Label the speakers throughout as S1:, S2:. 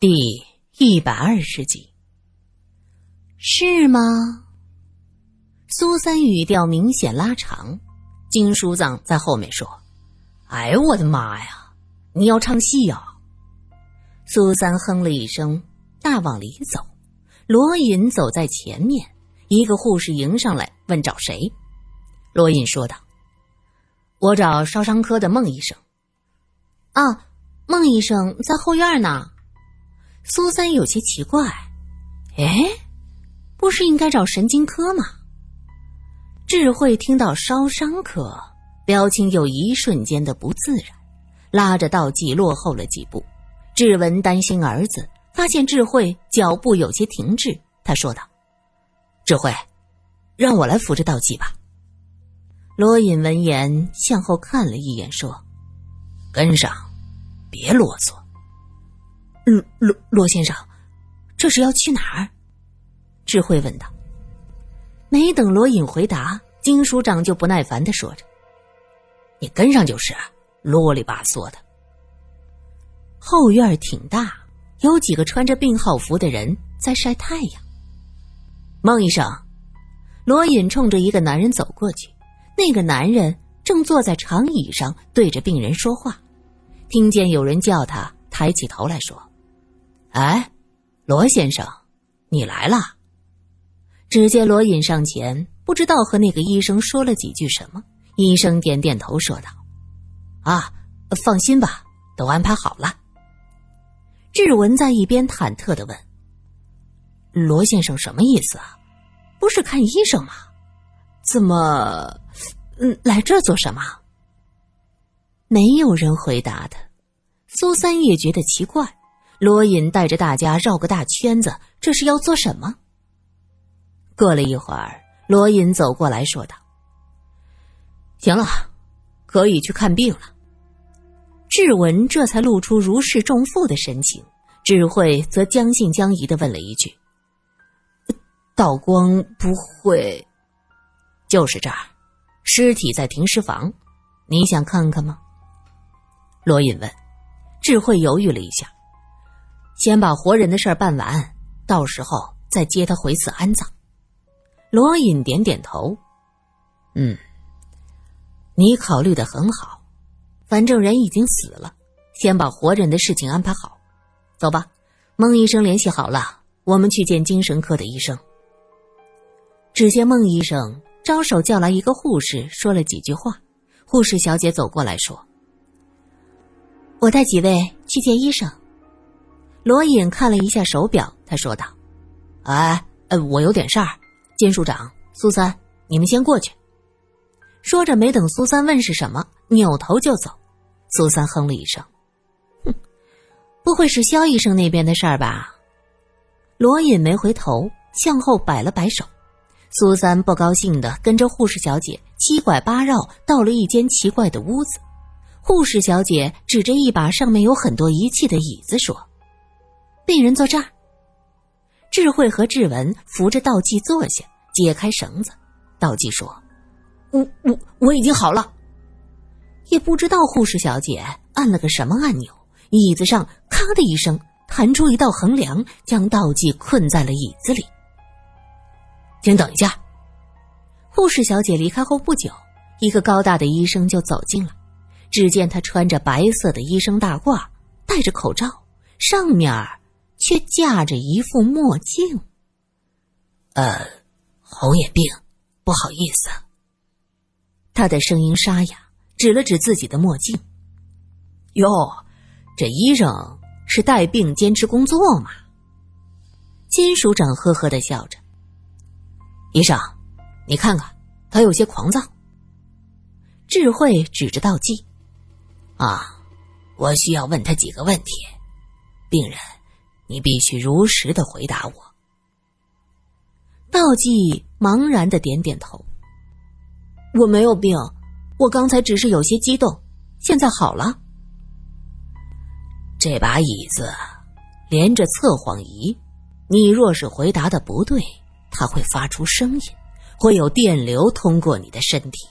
S1: 第一百二十集，是吗？苏三语调明显拉长，金书藏在后面说：“哎呦我的妈呀，你要唱戏呀！”苏三哼了一声，大往里走。罗隐走在前面，一个护士迎上来问找谁。罗隐说道：“我找烧伤科的孟医生。”啊，孟医生在后院呢。苏三有些奇怪，哎，不是应该找神经科吗？智慧听到烧伤科，表情有一瞬间的不自然，拉着道济落后了几步。志文担心儿子，发现智慧脚步有些停滞，他说道：“智慧，让我来扶着道济吧。”罗隐闻言向后看了一眼，说：“跟上，别啰嗦。”罗罗罗先生，这是要去哪儿？智慧问道。没等罗隐回答，金署长就不耐烦的说着：“你跟上就是，啰里吧嗦的。”后院挺大，有几个穿着病号服的人在晒太阳。孟医生，罗隐冲着一个男人走过去，那个男人正坐在长椅上对着病人说话，听见有人叫他，抬起头来说。哎，罗先生，你来了。只见罗隐上前，不知道和那个医生说了几句什么。医生点点头，说道：“啊，放心吧，都安排好了。”志文在一边忐忑的问：“罗先生什么意思啊？不是看医生吗？怎么，嗯，来这做什么？”没有人回答他。苏三也觉得奇怪。罗隐带着大家绕个大圈子，这是要做什么？过了一会儿，罗隐走过来说道：“行了，可以去看病了。”志文这才露出如释重负的神情，智慧则将信将疑的问了一句：“道光不会？就是这儿，尸体在停尸房，你想看看吗？”罗隐问。智慧犹豫了一下。先把活人的事儿办完，到时候再接他回寺安葬。罗隐点点头，嗯，你考虑的很好，反正人已经死了，先把活人的事情安排好。走吧，孟医生联系好了，我们去见精神科的医生。只见孟医生招手叫来一个护士，说了几句话。护士小姐走过来说：“我带几位去见医生。”罗隐看了一下手表，他说道：“哎，呃，我有点事儿。金署长、苏三，你们先过去。”说着，没等苏三问是什么，扭头就走。苏三哼了一声：“哼，不会是肖医生那边的事儿吧？”罗隐没回头，向后摆了摆手。苏三不高兴的跟着护士小姐七拐八绕到了一间奇怪的屋子。护士小姐指着一把上面有很多仪器的椅子说。病人坐这儿。智慧和志文扶着道济坐下，解开绳子。道济说：“我我我已经好了。”也不知道护士小姐按了个什么按钮，椅子上咔的一声弹出一道横梁，将道济困在了椅子里。请等一下。护士小姐离开后不久，一个高大的医生就走进来。只见他穿着白色的医生大褂，戴着口罩，上面。却架着一副墨镜。呃，红眼病，不好意思。他的声音沙哑，指了指自己的墨镜。哟，这医生是带病坚持工作吗？金署长呵呵的笑着。医生，你看看，他有些狂躁。智慧指着道济：“啊，我需要问他几个问题，病人。”你必须如实的回答我。道济茫然的点点头。我没有病，我刚才只是有些激动，现在好了。这把椅子连着测谎仪，你若是回答的不对，它会发出声音，会有电流通过你的身体。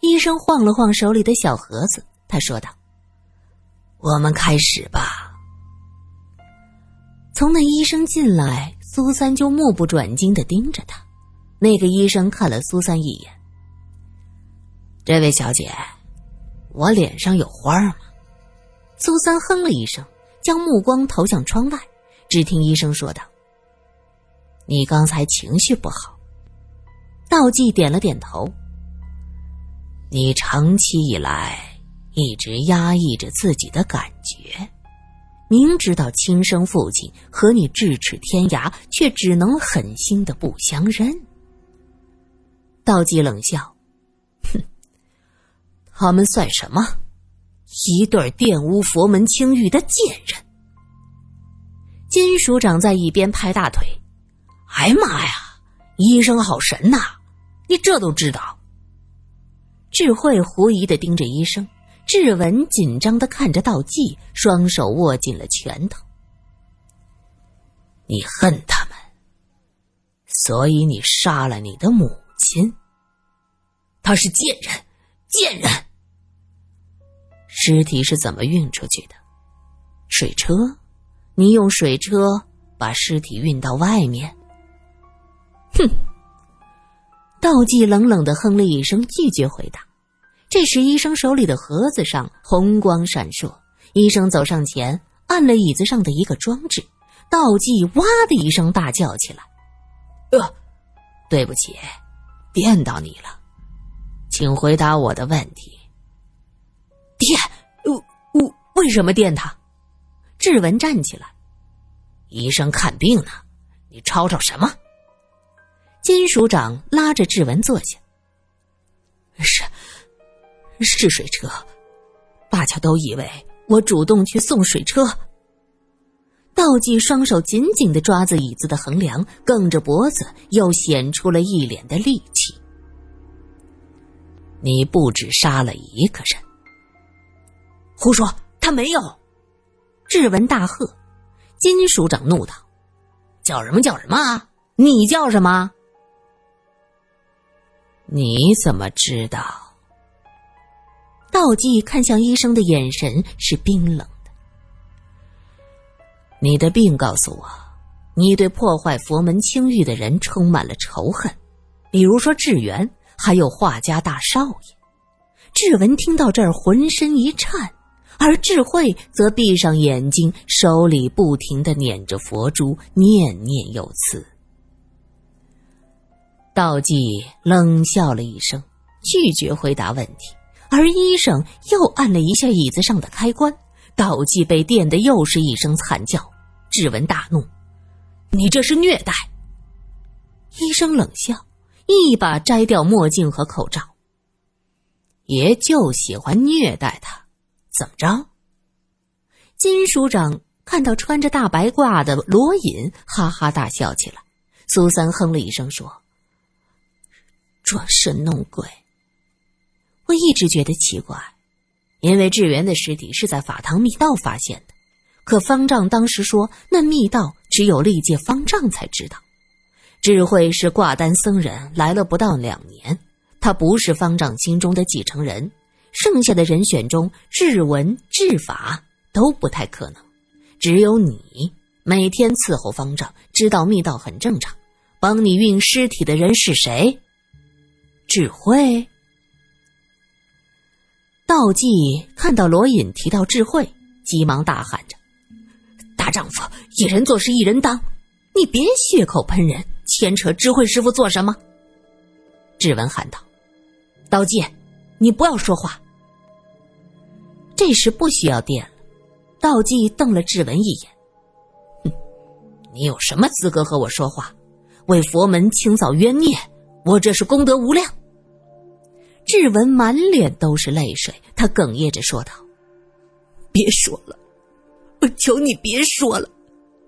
S1: 医生晃了晃手里的小盒子，他说道：“我们开始吧。”从那医生进来，苏三就目不转睛的盯着他。那个医生看了苏三一眼：“这位小姐，我脸上有花吗？”苏三哼了一声，将目光投向窗外。只听医生说道：“你刚才情绪不好。”道济点了点头。你长期以来一直压抑着自己的感觉，明知道亲生父亲和你咫尺天涯，却只能狠心的不相认。道济冷笑：“哼，他们算什么？一对玷污佛门清誉的贱人！”金署长在一边拍大腿：“哎妈呀，医生好神呐！你这都知道。”智慧狐疑的盯着医生，志文紧张的看着道济，双手握紧了拳头。你恨他们，所以你杀了你的母亲。他是贱人，贱人。尸体是怎么运出去的？水车？你用水车把尸体运到外面？哼！道济冷冷的哼了一声，拒绝回答。这时，医生手里的盒子上红光闪烁。医生走上前，按了椅子上的一个装置。道济哇的一声大叫起来：“呃，对不起，电到你了，请回答我的问题。”电？我我为什么电他？志文站起来：“医生看病呢，你吵吵什么？”金署长拉着志文坐下：“是。”是水车，大家都以为我主动去送水车。道济双手紧紧的抓着椅子的横梁，梗着脖子，又显出了一脸的戾气。你不止杀了一个人，胡说，他没有！志文大喝，金署长怒道：“叫什么叫什么？你叫什么？你怎么知道？”道济看向医生的眼神是冰冷的。你的病告诉我，你对破坏佛门清誉的人充满了仇恨，比如说智源，还有画家大少爷。志文听到这儿，浑身一颤，而智慧则闭上眼睛，手里不停的捻着佛珠，念念有词。道济冷笑了一声，拒绝回答问题。而医生又按了一下椅子上的开关，道济被电的又是一声惨叫。志文大怒：“你这是虐待！”医生冷笑，一把摘掉墨镜和口罩。爷就喜欢虐待他，怎么着？金署长看到穿着大白褂的罗隐，哈哈大笑起来。苏三哼了一声说：“装神弄鬼。”我一直觉得奇怪，因为智源的尸体是在法堂密道发现的，可方丈当时说那密道只有历届方丈才知道。智慧是挂单僧人，来了不到两年，他不是方丈心中的继承人，剩下的人选中，智文、智法都不太可能，只有你每天伺候方丈，知道密道很正常。帮你运尸体的人是谁？智慧。道济看到罗隐提到智慧，急忙大喊着：“大丈夫一人做事一人当，你别血口喷人，牵扯智慧师傅做什么？”志文喊道：“道济，你不要说话。”这时不需要电了。道济瞪了志文一眼：“哼，你有什么资格和我说话？为佛门清扫冤孽，我这是功德无量。”志文满脸都是泪水，他哽咽着说道：“别说了，我求你别说了，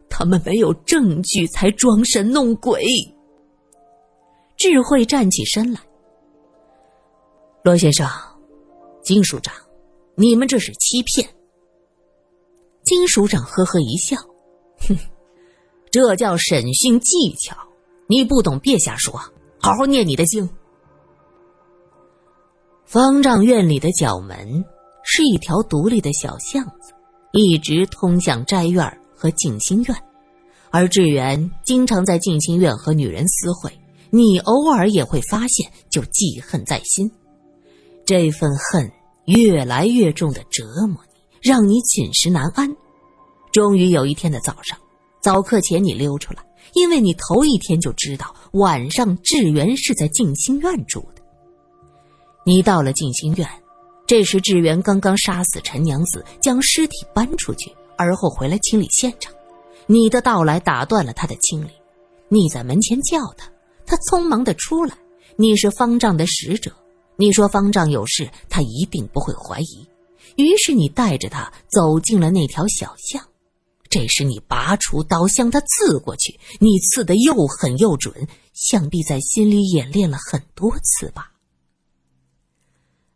S1: 他们没有证据才装神弄鬼。”智慧站起身来：“罗先生，金署长，你们这是欺骗。”金署长呵呵一笑：“哼，这叫审讯技巧，你不懂别瞎说，好好念你的经。”方丈院里的角门是一条独立的小巷子，一直通向斋院和静心院。而志远经常在静心院和女人私会，你偶尔也会发现，就记恨在心。这份恨越来越重的折磨你，让你寝食难安。终于有一天的早上，早课前你溜出来，因为你头一天就知道晚上志远是在静心院住的。你到了静心院，这时志远刚刚杀死陈娘子，将尸体搬出去，而后回来清理现场。你的到来打断了他的清理，你在门前叫他，他匆忙的出来。你是方丈的使者，你说方丈有事，他一定不会怀疑。于是你带着他走进了那条小巷。这时你拔出刀向他刺过去，你刺得又狠又准，想必在心里演练了很多次吧。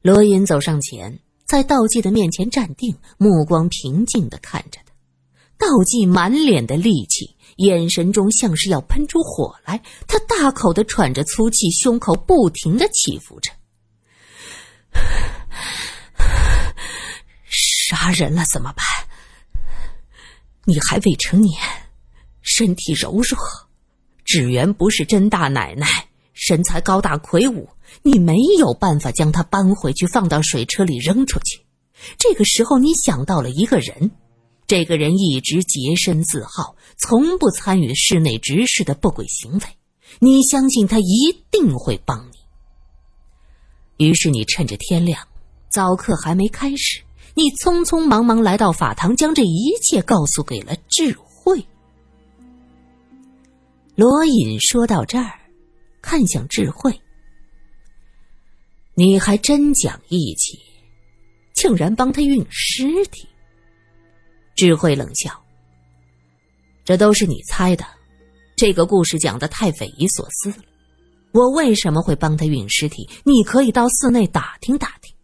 S1: 罗隐走上前，在道济的面前站定，目光平静的看着他。道济满脸的戾气，眼神中像是要喷出火来。他大口的喘着粗气，胸口不停的起伏着。杀人了怎么办？你还未成年，身体柔弱，芷媛不是真大奶奶，身材高大魁梧，你没有办法将它搬回去，放到水车里扔出去。这个时候，你想到了一个人。这个人一直洁身自好，从不参与室内执事的不轨行为。你相信他一定会帮你。于是你趁着天亮，早课还没开始，你匆匆忙忙来到法堂，将这一切告诉给了智慧。罗隐说到这儿，看向智慧：“你还真讲义气，竟然帮他运尸体。”智慧冷笑：“这都是你猜的，这个故事讲的太匪夷所思了。我为什么会帮他运尸体？你可以到寺内打听打听。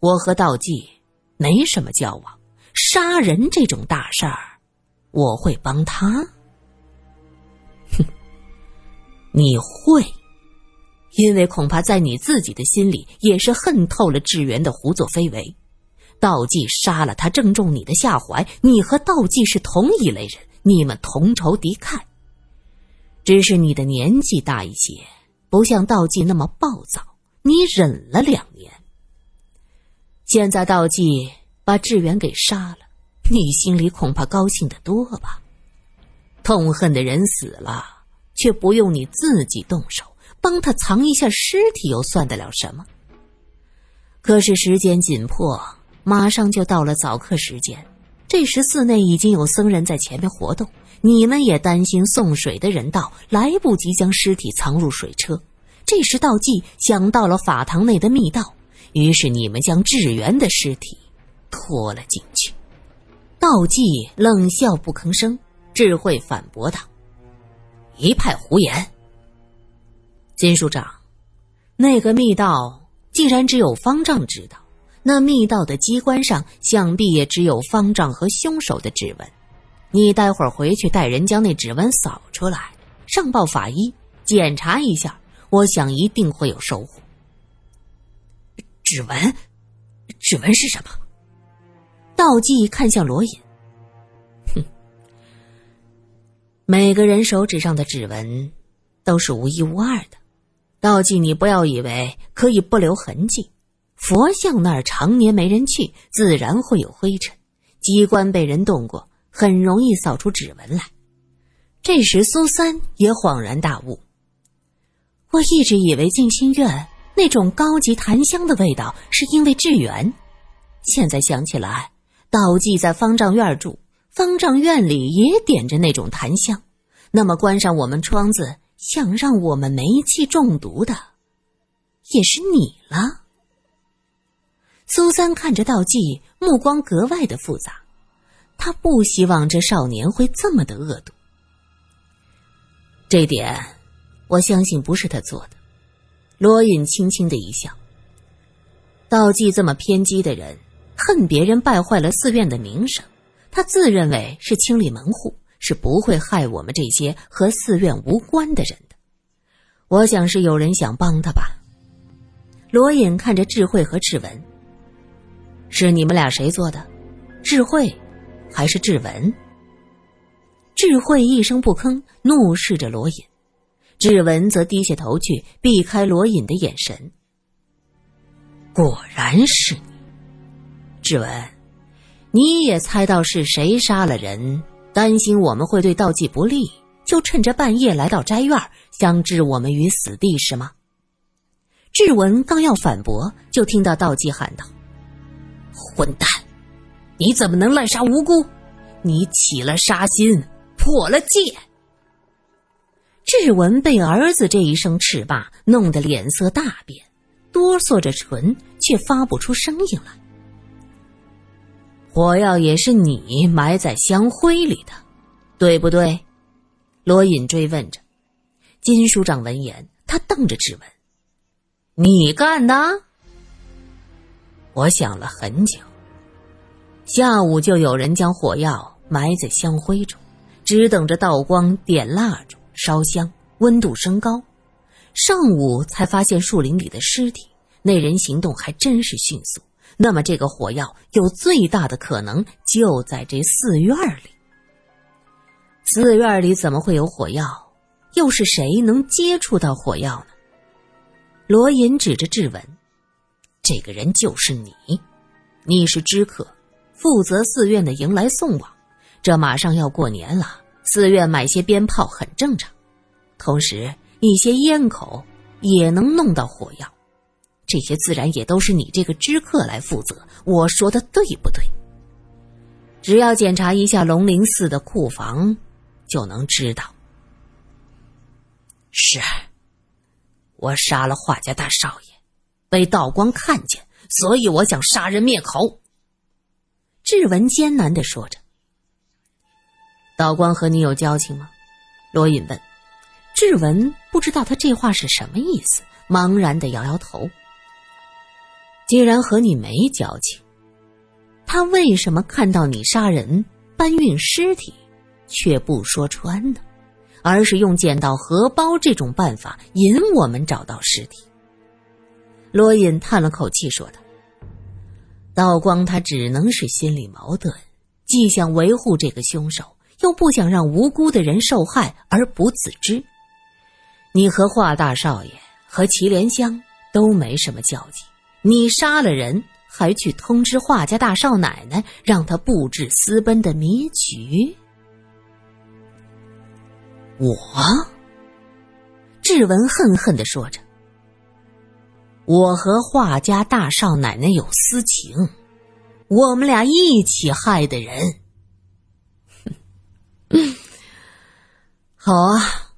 S1: 我和道济没什么交往，杀人这种大事儿，我会帮他？哼，你会，因为恐怕在你自己的心里也是恨透了志源的胡作非为。”道济杀了他，正中你的下怀。你和道济是同一类人，你们同仇敌忾。只是你的年纪大一些，不像道济那么暴躁。你忍了两年，现在道济把志远给杀了，你心里恐怕高兴的多吧？痛恨的人死了，却不用你自己动手帮他藏一下尸体，又算得了什么？可是时间紧迫。马上就到了早课时间，这时寺内已经有僧人在前面活动。你们也担心送水的人到，来不及将尸体藏入水车。这时道济想到了法堂内的密道，于是你们将智源的尸体拖了进去。道济冷笑不吭声，智慧反驳道：“一派胡言。金署长，那个密道既然只有方丈知道。”那密道的机关上，想必也只有方丈和凶手的指纹。你待会儿回去带人将那指纹扫出来，上报法医检查一下，我想一定会有收获。
S2: 指纹，指纹是什么？
S1: 道济看向罗隐，哼，每个人手指上的指纹都是独一无二的。道济，你不要以为可以不留痕迹。佛像那儿常年没人去，自然会有灰尘。机关被人动过，很容易扫出指纹来。这时苏三也恍然大悟：我一直以为静心院那种高级檀香的味道是因为致远，现在想起来，道济在方丈院住，方丈院里也点着那种檀香。那么关上我们窗子，想让我们煤气中毒的，也是你了。苏三看着道济，目光格外的复杂。他不希望这少年会这么的恶毒。这点，我相信不是他做的。罗隐轻轻的一笑。道济这么偏激的人，恨别人败坏了寺院的名声，他自认为是清理门户，是不会害我们这些和寺院无关的人的。我想是有人想帮他吧。罗隐看着智慧和志文。是你们俩谁做的？智慧，还是志文？智慧一声不吭，怒视着罗隐。志文则低下头去，避开罗隐的眼神。果然是你，志文，你也猜到是谁杀了人，担心我们会对道济不利，就趁着半夜来到斋院，想置我们于死地，是吗？志文刚要反驳，就听到道济喊道：“混蛋，你怎么能滥杀无辜？你起了杀心，破了戒！”志文被儿子这一声斥骂弄得脸色大变，哆嗦着唇，却发不出声音来。火药也是你埋在香灰里的，对不对？罗隐追问着。金署长闻言，他瞪着质问。你干的？我想了很久。下午就有人将火药埋在香灰中，只等着道光点蜡烛烧香，温度升高。上午才发现树林里的尸体，那人行动还真是迅速。那么这个火药有最大的可能就在这寺院里。寺院里怎么会有火药？又是谁能接触到火药呢？罗隐指着质问：“这个人就是你，你是知客，负责寺院的迎来送往。这马上要过年了，寺院买些鞭炮很正常，同时一些烟口也能弄到火药，这些自然也都是你这个知客来负责。我说的对不对？只要检查一下龙陵寺的库房，就能知道。是。”我杀了华家大少爷，被道光看见，所以我想杀人灭口。志文艰难的说着。道光和你有交情吗？罗隐问。志文不知道他这话是什么意思，茫然的摇摇头。既然和你没交情，他为什么看到你杀人、搬运尸体，却不说穿呢？而是用捡到荷包这种办法引我们找到尸体。罗隐叹了口气说道：“道光他只能是心里矛盾，既想维护这个凶手，又不想让无辜的人受害而不自知。你和华大少爷和祁连香都没什么交集，你杀了人，还去通知华家大少奶奶，让他布置私奔的迷局。”我，志文恨恨的说着：“我和华家大少奶奶有私情，我们俩一起害的人。好啊，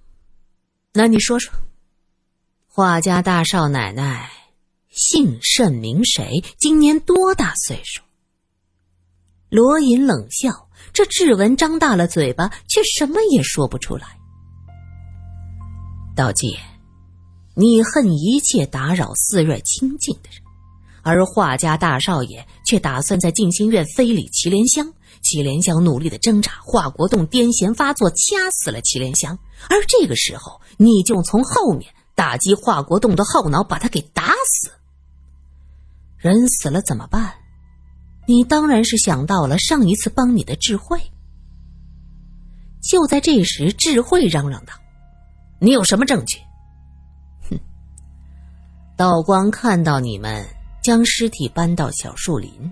S1: 那你说说，华家大少奶奶姓甚名谁？今年多大岁数？”罗隐冷笑，这志文张大了嘴巴，却什么也说不出来。道济，你恨一切打扰寺院清净的人，而华家大少爷却打算在静心院非礼祁连香。祁连香努力的挣扎，华国栋癫痫发作，掐死了祁连香。而这个时候，你就从后面打击华国栋的后脑，把他给打死。人死了怎么办？你当然是想到了上一次帮你的智慧。就在这时，智慧嚷嚷道。你有什么证据？哼！道光看到你们将尸体搬到小树林，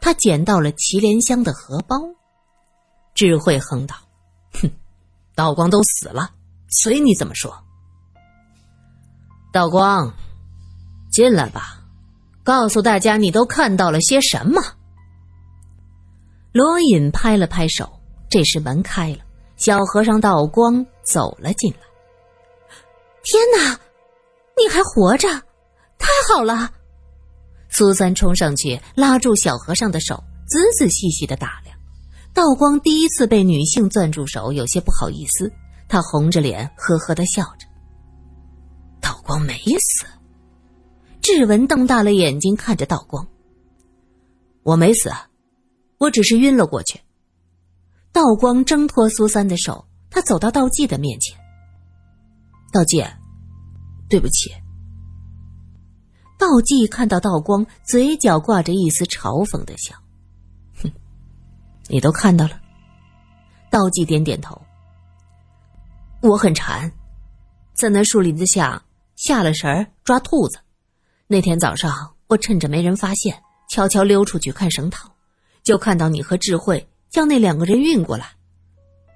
S1: 他捡到了祁连香的荷包。智慧哼道：“哼，道光都死了，随你怎么说。”道光，进来吧，告诉大家你都看到了些什么。罗隐拍了拍手，这时门开了，小和尚道光走了进来。天哪，你还活着，太好了！苏三冲上去拉住小和尚的手，仔仔细细的打量。道光第一次被女性攥住手，有些不好意思，他红着脸呵呵的笑着。道光没死。志文瞪大了眼睛看着道光：“我没死，我只是晕了过去。”道光挣脱苏三的手，他走到道济的面前。道济，对不起。道济看到道光，嘴角挂着一丝嘲讽的笑，哼，你都看到了。道济点点头。我很馋，在那树林子下下了神儿抓兔子。那天早上，我趁着没人发现，悄悄溜出去看绳套，就看到你和智慧将那两个人运过来。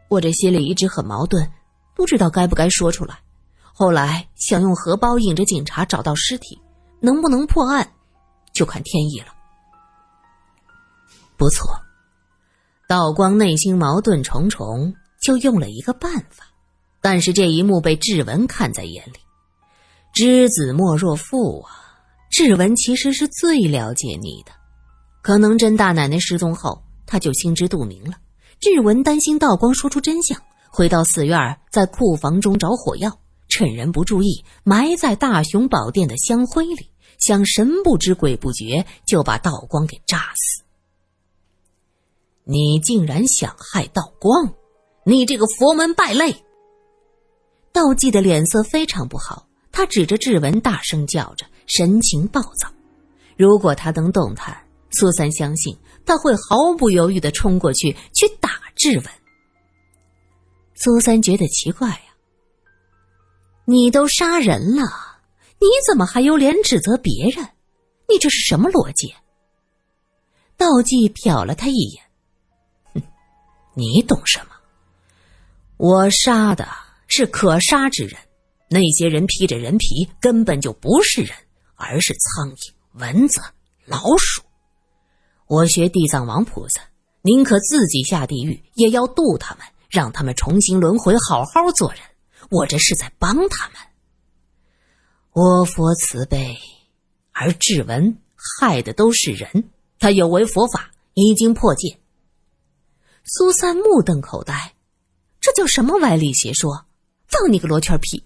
S1: 我这心里一直很矛盾，不知道该不该说出来。后来想用荷包引着警察找到尸体，能不能破案，就看天意了。不错，道光内心矛盾重重，就用了一个办法。但是这一幕被志文看在眼里，知子莫若父啊！志文其实是最了解你的，可能甄大奶奶失踪后，他就心知肚明了。志文担心道光说出真相，回到寺院，在库房中找火药，趁人不注意埋在大雄宝殿的香灰里，想神不知鬼不觉就把道光给炸死。你竟然想害道光，你这个佛门败类！道济的脸色非常不好，他指着志文大声叫着，神情暴躁。如果他能动弹，苏三相信他会毫不犹豫的冲过去去打志文。苏三觉得奇怪呀，你都杀人了，你怎么还有脸指责别人？你这是什么逻辑？道济瞟了他一眼，哼，你懂什么？我杀的。是可杀之人，那些人披着人皮，根本就不是人，而是苍蝇、蚊子、老鼠。我学地藏王菩萨，宁可自己下地狱，也要渡他们，让他们重新轮回，好好做人。我这是在帮他们。我佛慈悲，而志文害的都是人，他有违佛法，已经破戒。苏三目瞪口呆，这叫什么歪理邪说？放你个罗圈屁！